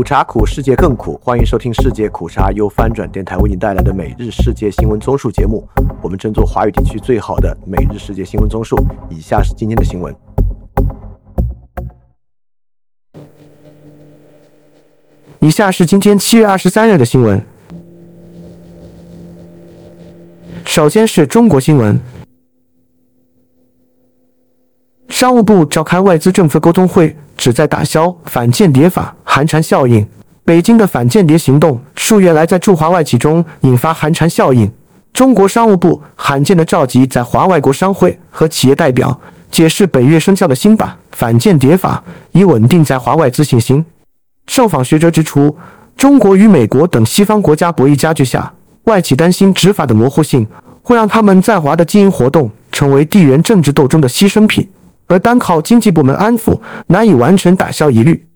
苦茶苦，世界更苦。欢迎收听世界苦茶由翻转电台为您带来的每日世界新闻综述节目。我们争做华语地区最好的每日世界新闻综述。以下是今天的新闻。以下是今天七月二十三日的新闻。首先是中国新闻。商务部召开外资政策沟通会，旨在打消反间谍法寒蝉效应。北京的反间谍行动数月来在驻华外企中引发寒蝉效应。中国商务部罕见地召集在华外国商会和企业代表，解释本月生效的新版反间谍法，以稳定在华外资信心。受访学者指出，中国与美国等西方国家博弈加剧下，外企担心执法的模糊性会让他们在华的经营活动成为地缘政治斗争的牺牲品。而单靠经济部门安抚难以完全打消疑虑。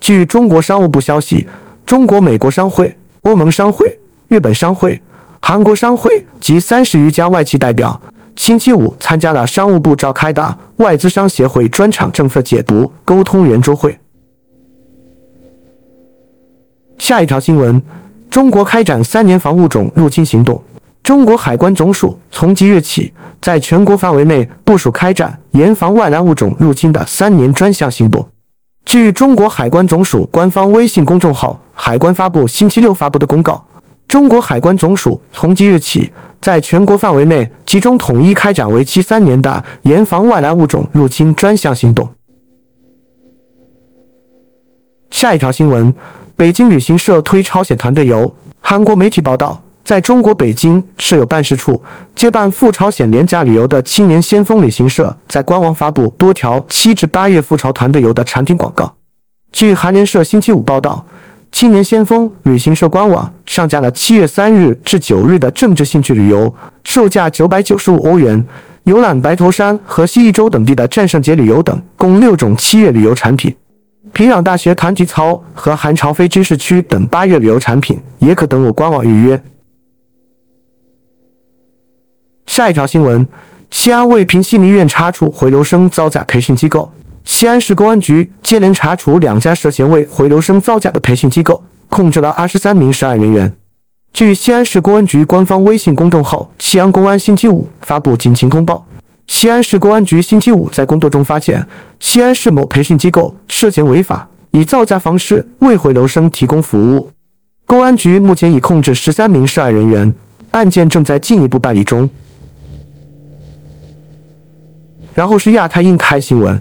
据中国商务部消息，中国美国商会、欧盟商会、日本商会、韩国商会及三十余家外企代表星期五参加了商务部召开的外资商协会专场政策解读沟通圆桌会。下一条新闻：中国开展三年防物种入侵行动。中国海关总署从即日起，在全国范围内部署开展严防外来物种入侵的三年专项行动。据中国海关总署官方微信公众号“海关”发布星期六发布的公告，中国海关总署从即日起，在全国范围内集中统一开展为期三年的严防外来物种入侵专项行动。下一条新闻：北京旅行社推朝鲜团队游。韩国媒体报道。在中国北京设有办事处，接办赴朝鲜廉价旅游的青年先锋旅行社在官网发布多条七至八月赴朝团队游的产品广告。据韩联社星期五报道，青年先锋旅行社官网上架了七月三日至九日的政治兴趣旅游，售价九百九十五欧元，游览白头山和西义州等地的战胜节旅游等共六种七月旅游产品。平壤大学团体操和韩朝飞知识区等八月旅游产品也可登录官网预约。下一条新闻：西安未平西医院查处回流生造假培训机构。西安市公安局接连查处两家涉嫌为回流生造假的培训机构，控制了二十三名涉案人员。据西安市公安局官方微信公众号“西安公安”星期五发布警情通报，西安市公安局星期五在工作中发现，西安市某培训机构涉嫌违法，以造假方式为回流生提供服务。公安局目前已控制十三名涉案人员，案件正在进一步办理中。然后是亚太印太新闻，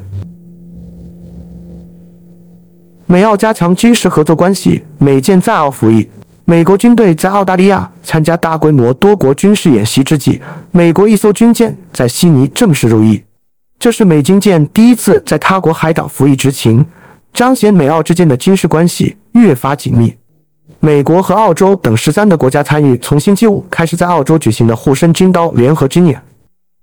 美澳加强军事合作关系，美舰在澳服役。美国军队在澳大利亚参加大规模多国军事演习之际，美国一艘军舰在悉尼正式入役，这是美军舰第一次在他国海岛服役执勤，彰显美澳之间的军事关系越发紧密。美国和澳洲等十三个国家参与从星期五开始在澳洲举行的护身军刀联合军演。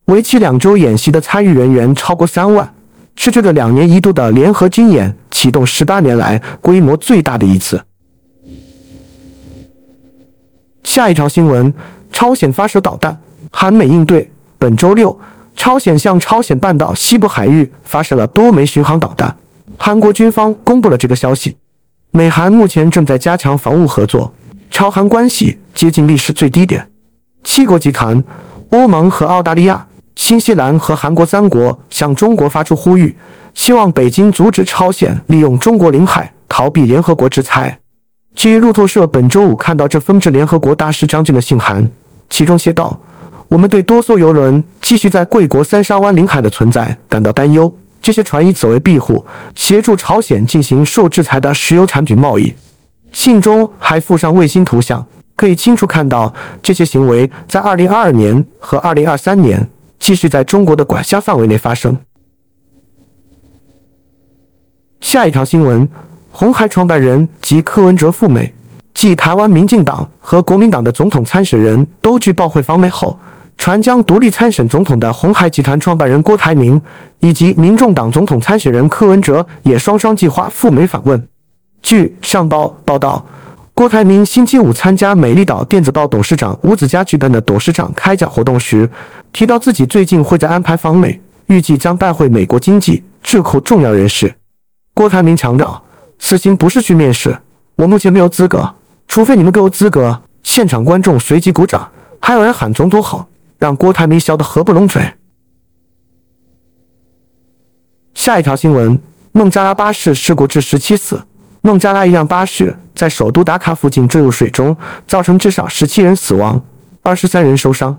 为期两周演习的参与人员超过三万，是这个两年一度的联合军演启动十八年来规模最大的一次。下一条新闻：朝鲜发射导弹，韩美应对。本周六，朝鲜向朝鲜半岛西部海域发射了多枚巡航导弹，韩国军方公布了这个消息。美韩目前正在加强防务合作，朝韩关系接近历史最低点。七国集团、欧盟和澳大利亚。新西兰和韩国三国向中国发出呼吁，希望北京阻止朝鲜利用中国领海逃避联合国制裁。据路透社本周五看到这封致联合国大使张俊的信函，其中写道：“我们对多艘油轮继续在贵国三沙湾领海的存在感到担忧。这些船以此为庇护，协助朝鲜进行受制裁的石油产品贸易。”信中还附上卫星图像，可以清楚看到这些行为在2022年和2023年。继续在中国的管辖范围内发生。下一条新闻：红海创办人及柯文哲赴美，继台湾民进党和国民党的总统参选人都据报会访美后，传将独立参选总统的红海集团创办人郭台铭以及民众党总统参选人柯文哲也双双计划赴美访问。据上报报道。郭台铭星期五参加美丽岛电子报董事长吴子嘉举办的董事长开讲活动时，提到自己最近会在安排访美，预计将拜会美国经济、智库重要人士。郭台铭强调，此行不是去面试，我目前没有资格，除非你们给我资格。现场观众随即鼓掌，还有人喊总统好，让郭台铭笑得合不拢嘴。下一条新闻：孟加拉巴士事故致十七死。孟加拉一辆巴士在首都达卡附近坠入水中，造成至少十七人死亡，二十三人受伤。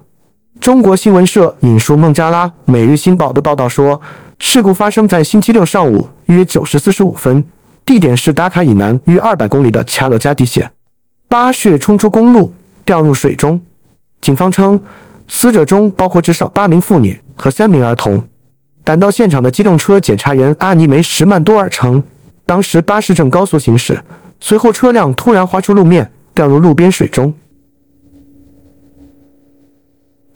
中国新闻社引述孟加拉《每日新报》的报道说，事故发生在星期六上午约九时四十五分，地点是达卡以南约二百公里的恰勒加地县。巴士冲出公路，掉入水中。警方称，死者中包括至少八名妇女和三名儿童。赶到现场的机动车检查员阿尼梅什曼多尔称。当时巴士正高速行驶，随后车辆突然滑出路面，掉入路边水中。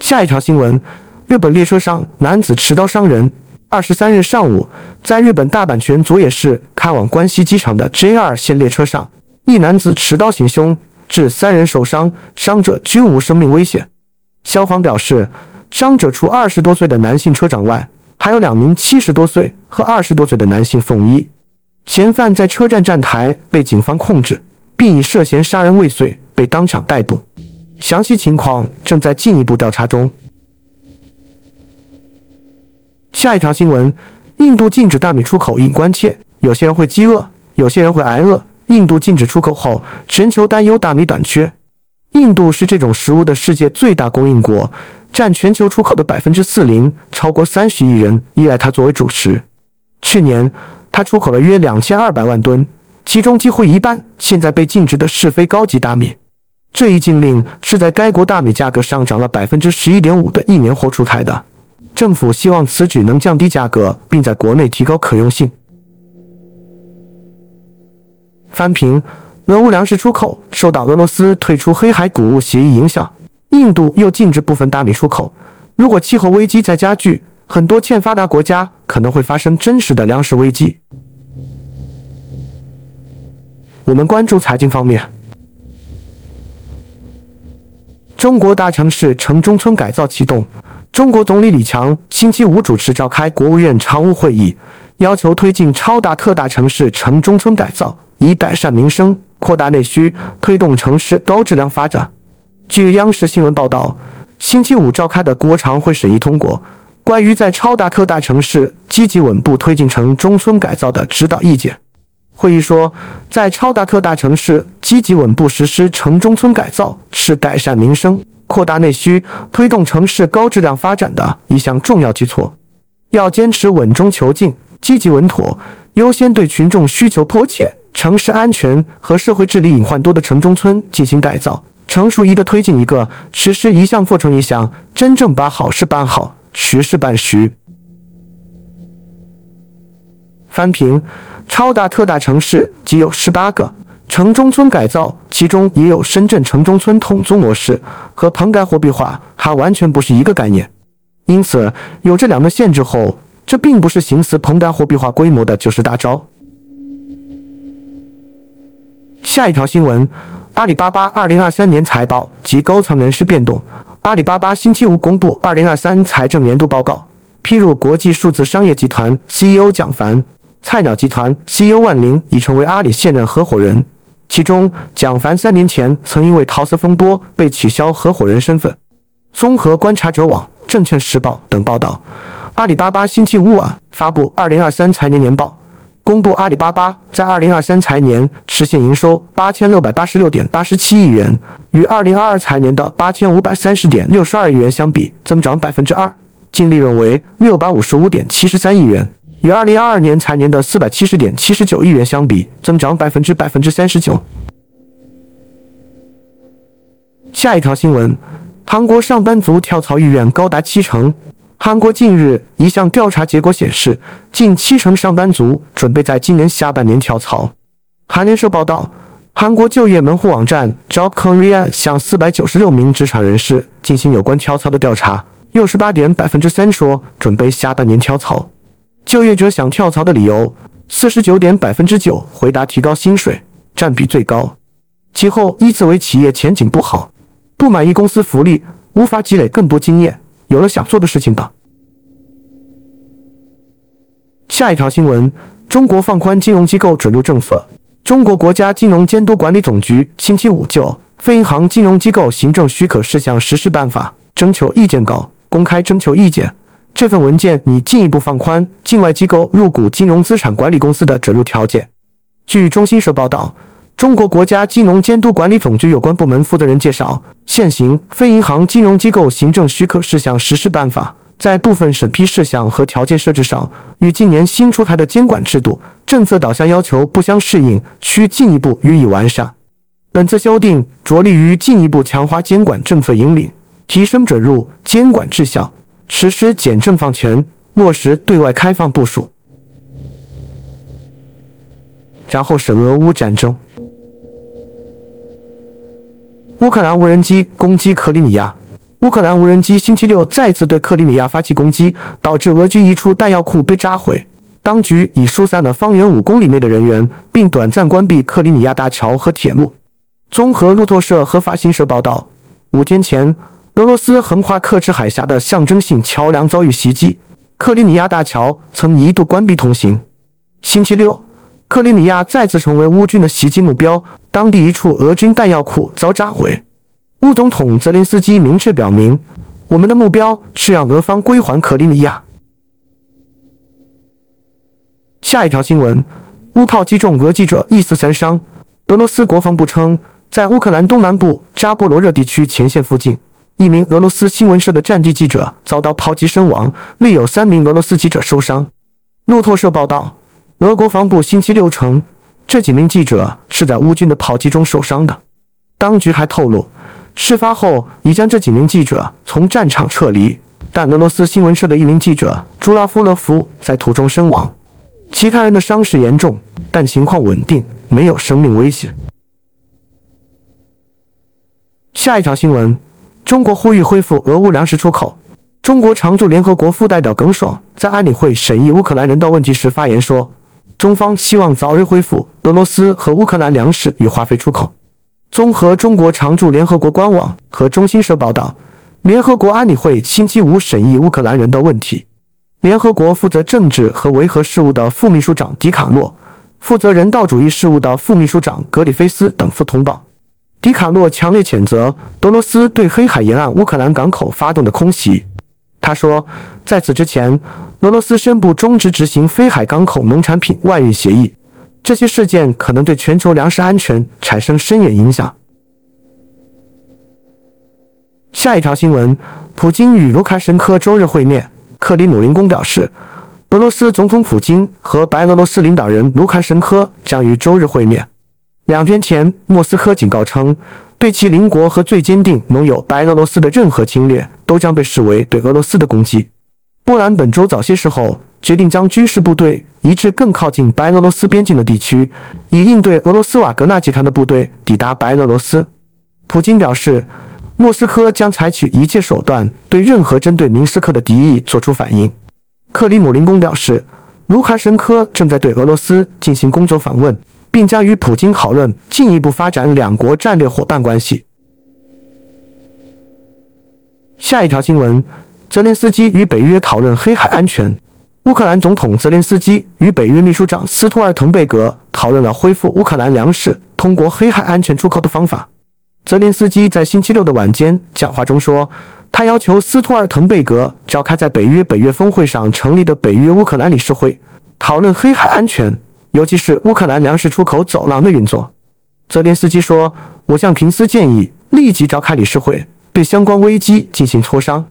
下一条新闻：日本列车上男子持刀伤人。二十三日上午，在日本大阪泉佐野市开往关西机场的 JR 线列车上，一男子持刀行凶，致三人受伤，伤者均无生命危险。消防表示，伤者除二十多岁的男性车长外，还有两名七十多岁和二十多岁的男性送医。嫌犯在车站站台被警方控制，并以涉嫌杀人未遂被当场逮捕。详细情况正在进一步调查中。下一条新闻：印度禁止大米出口引关切，有些人会饥饿，有些人会挨饿。印度禁止出口后，全球担忧大米短缺。印度是这种食物的世界最大供应国，占全球出口的百分之四零，超过三十亿人依赖它作为主食。去年。它出口了约两千二百万吨，其中几乎一半现在被禁止的是非高级大米。这一禁令是在该国大米价格上涨了百分之十一点五的一年后出台的。政府希望此举能降低价格，并在国内提高可用性。翻评：俄乌粮食出口受到俄罗斯退出黑海谷物协议影响，印度又禁止部分大米出口。如果气候危机再加剧，很多欠发达国家可能会发生真实的粮食危机。我们关注财经方面，中国大城市城中村改造启动。中国总理李强星期五主持召开国务院常务会议，要求推进超大特大城市城中村改造，以改善民生、扩大内需、推动城市高质量发展。据央视新闻报道，星期五召开的国常会审议通过。关于在超大特大城市积极稳步推进城中村改造的指导意见，会议说，在超大特大城市积极稳步实施城中村改造是改善民生、扩大内需、推动城市高质量发展的一项重要举措。要坚持稳中求进，积极稳妥，优先对群众需求迫切、城市安全和社会治理隐患多的城中村进行改造，成熟一个推进一个，实施一项做成一项，真正把好事办好。实事办实。翻平，超大特大城市即有十八个城中村改造，其中也有深圳城中村统租模式和棚改货币化，还完全不是一个概念。因此，有这两个限制后，这并不是形似棚改货币化规模的就是大招。下一条新闻：阿里巴巴二零二三年财报及高层人事变动。阿里巴巴星期五公布二零二三财政年度报告，披露国际数字商业集团 CEO 蒋凡、菜鸟集团 CEO 万林已成为阿里现任合伙人。其中，蒋凡三年前曾因为桃色风波被取消合伙人身份。综合观察者网、证券时报等报道，阿里巴巴星期五晚发布二零二三财年年报。公布阿里巴巴在二零二三财年实现营收八千六百八十六点八十七亿元，与二零二二财年的八千五百三十点六十二亿元相比，增长百分之二；净利润为六百五十五点七十三亿元，与二零二二年财年的四百七十点七十九亿元相比，增长百分之百分之三十九。下一条新闻：韩国上班族跳槽意愿高达七成。韩国近日一项调查结果显示，近七成上班族准备在今年下半年跳槽。韩联社报道，韩国就业门户网站 Job Korea 向四百九十六名职场人士进行有关跳槽的调查，六十八点百分之三说准备下半年跳槽。就业者想跳槽的理由，四十九点百分之九回答提高薪水，占比最高。其后依次为企业前景不好、不满意公司福利、无法积累更多经验。有了想做的事情等。下一条新闻：中国放宽金融机构准入政策。中国国家金融监督管理总局星期五就《非银行金融机构行政许可事项实施办法》征求意见稿公开征求意见。这份文件拟进一步放宽境外机构入股金融资产管理公司的准入条件。据中新社报道，中国国家金融监督管理总局有关部门负责人介绍，现行《非银行金融机构行政许可事项实施办法》在部分审批事项和条件设置上，与近年新出台的监管制度、政策导向要求不相适应，需进一步予以完善。本次修订着力于进一步强化监管政策引领，提升准入监管质效。实施简政放权，落实对外开放部署。然后是俄乌战争，乌克兰无人机攻击克里米亚。乌克兰无人机星期六再次对克里米亚发起攻击，导致俄军一处弹药库被炸毁。当局已疏散了方圆五公里内的人员，并短暂关闭克里米亚大桥和铁路。综合路透社和法新社报道，五天前。俄罗斯横跨克制海峡的象征性桥梁遭遇袭击，克里米亚大桥曾一度关闭通行。星期六，克里米亚再次成为乌军的袭击目标，当地一处俄军弹药库遭炸毁。乌总统泽连斯基明确表明：“我们的目标是让俄方归还克里米亚。”下一条新闻：乌炮击中俄记者，一死三伤。俄罗斯国防部称，在乌克兰东南部扎波罗热地区前线附近。一名俄罗斯新闻社的战地记者遭到炮击身亡，另有三名俄罗斯记者受伤。路透社报道，俄国防部星期六称，这几名记者是在乌军的炮击中受伤的。当局还透露，事发后已将这几名记者从战场撤离，但俄罗斯新闻社的一名记者朱拉夫勒夫在途中身亡，其他人的伤势严重，但情况稳定，没有生命危险。下一条新闻。中国呼吁恢复俄乌粮食出口。中国常驻联合国副代表耿爽在安理会审议乌克兰人道问题时发言说：“中方希望早日恢复俄罗斯和乌克兰粮食与化肥出口。”综合中国常驻联合国官网和中新社报道，联合国安理会星期五审议乌克兰人道问题。联合国负责政治和维和事务的副秘书长迪卡诺、负责人道主义事务的副秘书长格里菲斯等赴通报。迪卡诺强烈谴责俄罗斯对黑海沿岸乌克兰港口发动的空袭。他说，在此之前，俄罗斯宣布终止执行黑海港口农产品外运协议，这些事件可能对全球粮食安全产生深远影响。下一条新闻：普京与卢卡申科周日会面。克里姆林宫表示，俄罗斯总统普京和白俄罗斯领导人卢卡申科将于周日会面。两天前，莫斯科警告称，对其邻国和最坚定盟友白俄罗斯的任何侵略都将被视为对俄罗斯的攻击。波兰本周早些时候决定将军事部队移至更靠近白俄罗斯边境的地区，以应对俄罗斯瓦格纳集团的部队抵达白俄罗斯。普京表示，莫斯科将采取一切手段对任何针对明斯克的敌意作出反应。克里姆林宫表示，卢卡申科正在对俄罗斯进行工作访问。并将与普京讨论进一步发展两国战略伙伴关系。下一条新闻：泽连斯基与北约讨论黑海安全。乌克兰总统泽连斯基与北约秘书长斯托尔滕贝格讨论了恢复乌克兰粮食通过黑海安全出口的方法。泽连斯基在星期六的晚间讲话中说，他要求斯托尔滕贝格召开在北约北约峰会上成立的北约乌克兰理事会，讨论黑海安全。尤其是乌克兰粮食出口走廊的运作，泽连斯基说：“我向平斯建议立即召开理事会，对相关危机进行磋商。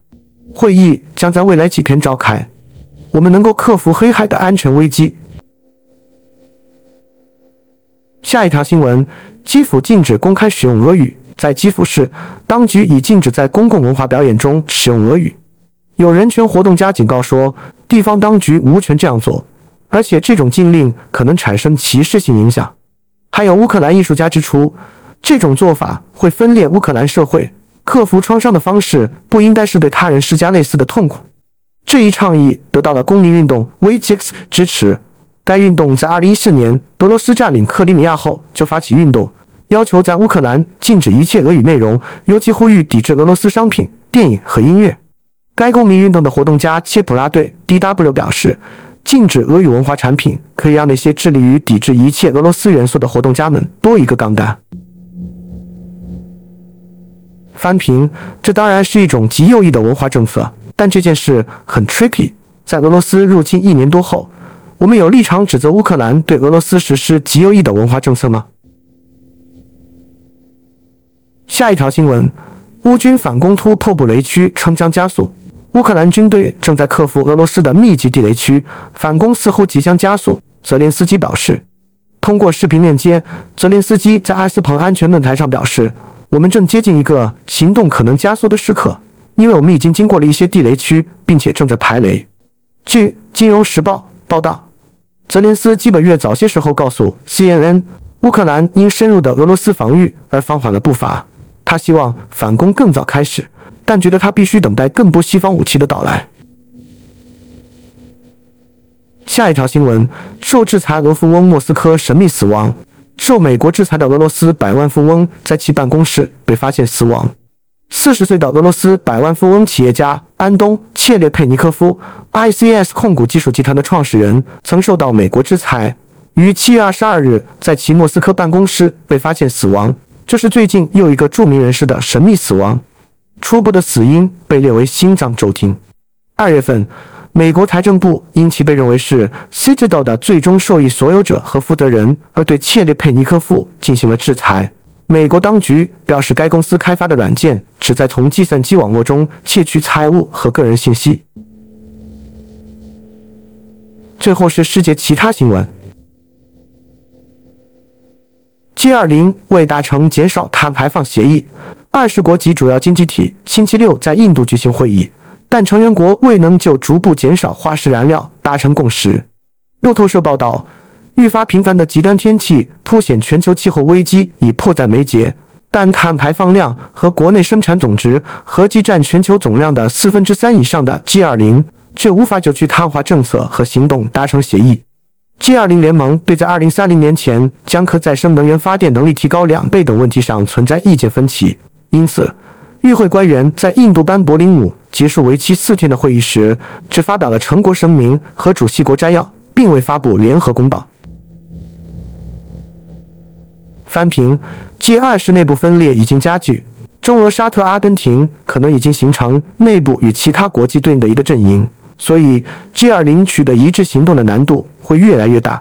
会议将在未来几天召开。我们能够克服黑海的安全危机。”下一条新闻：基辅禁止公开使用俄语。在基辅市，当局已禁止在公共文化表演中使用俄语。有人权活动家警告说，地方当局无权这样做。而且这种禁令可能产生歧视性影响。还有乌克兰艺术家指出，这种做法会分裂乌克兰社会。克服创伤的方式不应该是对他人施加类似的痛苦。这一倡议得到了公民运动 v j x 支持。该运动在2014年俄罗斯占领克里米亚后就发起运动，要求在乌克兰禁止一切俄语内容，尤其呼吁抵制俄罗斯商品、电影和音乐。该公民运动的活动家切普拉对 DW 表示。禁止俄语文化产品，可以让那些致力于抵制一切俄罗斯元素的活动家们多一个杠杆。翻评，这当然是一种极右翼的文化政策，但这件事很 tricky。在俄罗斯入侵一年多后，我们有立场指责乌克兰对俄罗斯实施极右翼的文化政策吗？下一条新闻：乌军反攻突破布雷区，称将加速。乌克兰军队正在克服俄罗斯的密集地雷区，反攻似乎即将加速。泽连斯基表示。通过视频链接，泽连斯基在阿斯彭安全论坛上表示：“我们正接近一个行动可能加速的时刻，因为我们已经经过了一些地雷区，并且正在排雷。”据《金融时报》报道，泽连斯基本月早些时候告诉 CNN，乌克兰因深入的俄罗斯防御而放缓了步伐。他希望反攻更早开始。但觉得他必须等待更多西方武器的到来。下一条新闻：受制裁俄富翁莫斯科神秘死亡。受美国制裁的俄罗斯百万富翁在其办公室被发现死亡。四十岁的俄罗斯百万富翁企业家安东·切列佩尼科夫 （ICS 控股技术集团的创始人）曾受到美国制裁，于七月二十二日在其莫斯科办公室被发现死亡。这是最近又一个著名人士的神秘死亡。初步的死因被列为心脏骤停。二月份，美国财政部因其被认为是 Citadel 的最终受益所有者和负责人，而对切列佩尼科夫进行了制裁。美国当局表示，该公司开发的软件旨在从计算机网络中窃取财务和个人信息。最后是世界其他新闻：G20 未达成减少碳排放协议。二十国及主要经济体星期六在印度举行会议，但成员国未能就逐步减少化石燃料达成共识。路透社报道，愈发频繁的极端天气凸显全球气候危机已迫在眉睫，但碳排放量和国内生产总值合计占全球总量的四分之三以上的 G20 却无法就去碳化政策和行动达成协议。G20 联盟对在2030年前将可再生能源发电能力提高两倍等问题上存在意见分歧。因此，与会官员在印度班伯林姆结束为期四天的会议时，只发表了成果声明和主席国摘要，并未发布联合公报。翻评：G20 内部分裂已经加剧，中俄沙特阿根廷可能已经形成内部与其他国际对应的一个阵营，所以 G20 取得一致行动的难度会越来越大。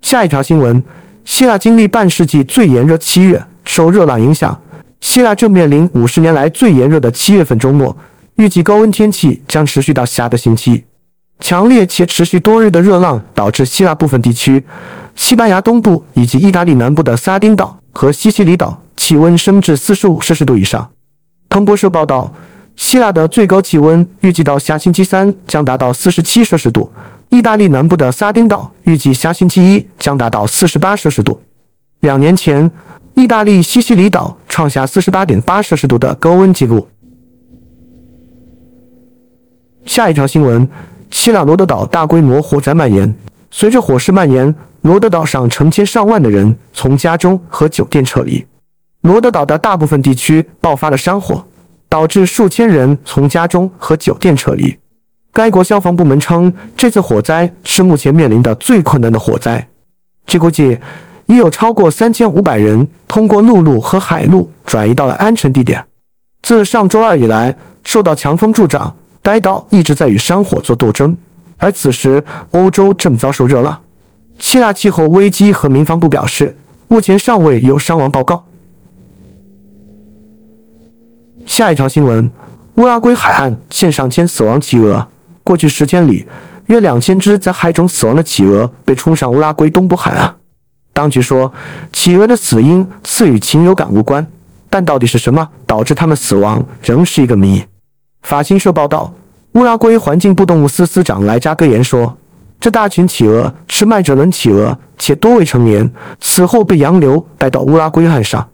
下一条新闻。希腊经历半世纪最炎热七月，受热浪影响，希腊正面临五十年来最炎热的七月份周末。预计高温天气将持续到下个星期。强烈且持续多日的热浪导致希腊部分地区、西班牙东部以及意大利南部的撒丁岛和西西里岛气温升至四十五摄氏度以上。彭博社报道，希腊的最高气温预计到下星期三将达到四十七摄氏度。意大利南部的撒丁岛预计下星期一将达到四十八摄氏度。两年前，意大利西西里岛创下四十八点八摄氏度的高温纪录。下一条新闻：希腊罗德岛大规模火灾蔓延。随着火势蔓延，罗德岛上成千上万的人从家中和酒店撤离。罗德岛的大部分地区爆发了山火，导致数千人从家中和酒店撤离。该国消防部门称，这次火灾是目前面临的最困难的火灾。据估计，已有超过三千五百人通过陆路和海路转移到了安全地点。自上周二以来，受到强风助长，该岛一直在与山火做斗争。而此时，欧洲正遭受热浪。希腊气候危机和民防部表示，目前尚未有伤亡报告。下一条新闻：乌拉圭海岸现上千死亡企鹅。过去十天里，约两千只在海中死亡的企鹅被冲上乌拉圭东部海岸。当局说，企鹅的死因似与禽流感无关，但到底是什么导致它们死亡，仍是一个谜。法新社报道，乌拉圭环境部动物司司长莱扎戈言说：“这大群企鹅是麦哲伦企鹅，且多未成年，死后被洋流带到乌拉圭岸上。”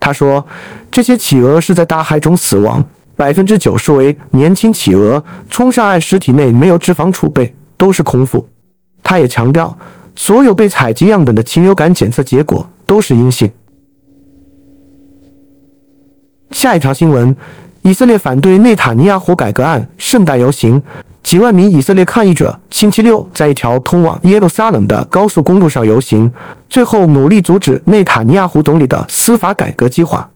他说：“这些企鹅是在大海中死亡。”百分之九十为年轻企鹅，冲上岸时体内没有脂肪储备，都是空腹。他也强调，所有被采集样本的禽流感检测结果都是阴性。下一条新闻：以色列反对内塔尼亚胡改革案盛大游行，几万名以色列抗议者星期六在一条通往耶路撒冷的高速公路上游行，最后努力阻止内塔尼亚胡总理的司法改革计划。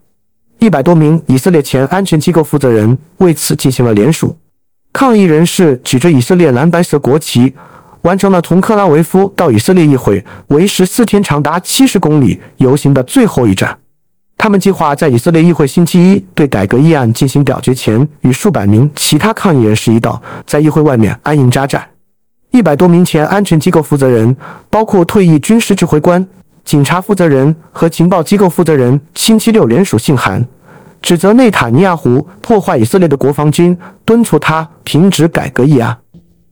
一百多名以色列前安全机构负责人为此进行了联署。抗议人士举着以色列蓝白色国旗，完成了从克拉维夫到以色列议会为时四天、长达七十公里游行的最后一站。他们计划在以色列议会星期一对改革议案进行表决前，与数百名其他抗议人士一道在议会外面安营扎寨。一百多名前安全机构负责人，包括退役军事指挥官、警察负责人和情报机构负责人，星期六联署信函。指责内塔尼亚胡破坏以色列的国防军，敦促他停止改革议案。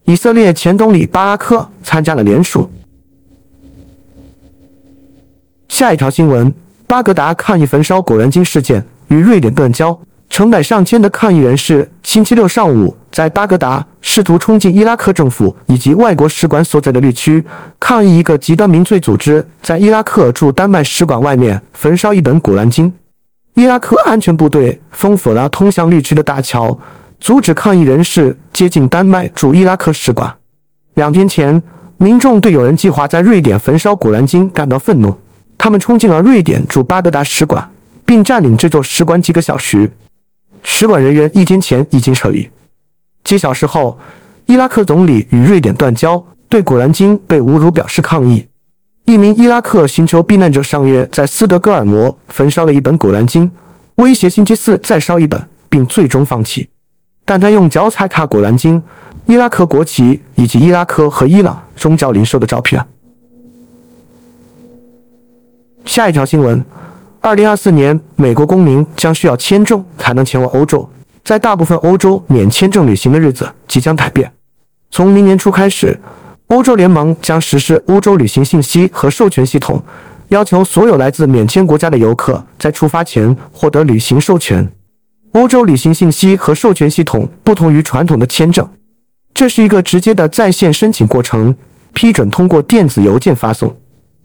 以色列前总理巴拉克参加了联署。下一条新闻：巴格达抗议焚烧《古兰经》事件与瑞典断交。成百上千的抗议人士星期六上午在巴格达试图冲进伊拉克政府以及外国使馆所在的绿区，抗议一个极端民粹组织在伊拉克驻丹麦使馆外面焚烧一本《古兰经》。伊拉克安全部队封锁了通向绿区的大桥，阻止抗议人士接近丹麦驻伊拉克使馆。两天前，民众对有人计划在瑞典焚烧《古兰经》感到愤怒，他们冲进了瑞典驻巴格达使馆，并占领这座使馆几个小时。使馆人员一天前已经撤离。几小时后，伊拉克总理与瑞典断交，对《古兰经》被侮辱表示抗议。一名伊拉克寻求避难者上月在斯德哥尔摩焚烧了一本《古兰经》，威胁星期四再烧一本，并最终放弃。但他用脚踩踏《古兰经》、伊拉克国旗以及伊拉克和伊朗宗教领袖的照片。下一条新闻：二零二四年，美国公民将需要签证才能前往欧洲。在大部分欧洲，免签证旅行的日子即将改变。从明年初开始。欧洲联盟将实施欧洲旅行信息和授权系统，要求所有来自免签国家的游客在出发前获得旅行授权。欧洲旅行信息和授权系统不同于传统的签证，这是一个直接的在线申请过程，批准通过电子邮件发送。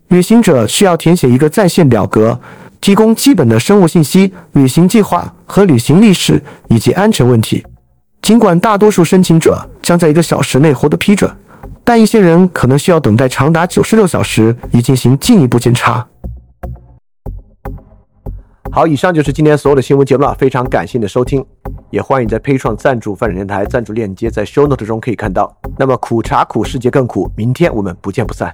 旅行者需要填写一个在线表格，提供基本的生物信息、旅行计划和旅行历史以及安全问题。尽管大多数申请者将在一个小时内获得批准。但一些人可能需要等待长达九十六小时以进行进一步检查。好，以上就是今天所有的新闻节目了，非常感谢你的收听，也欢迎在 p a 创赞助范展电台赞助链接在 Show Note 中可以看到。那么苦茶苦，世界更苦，明天我们不见不散。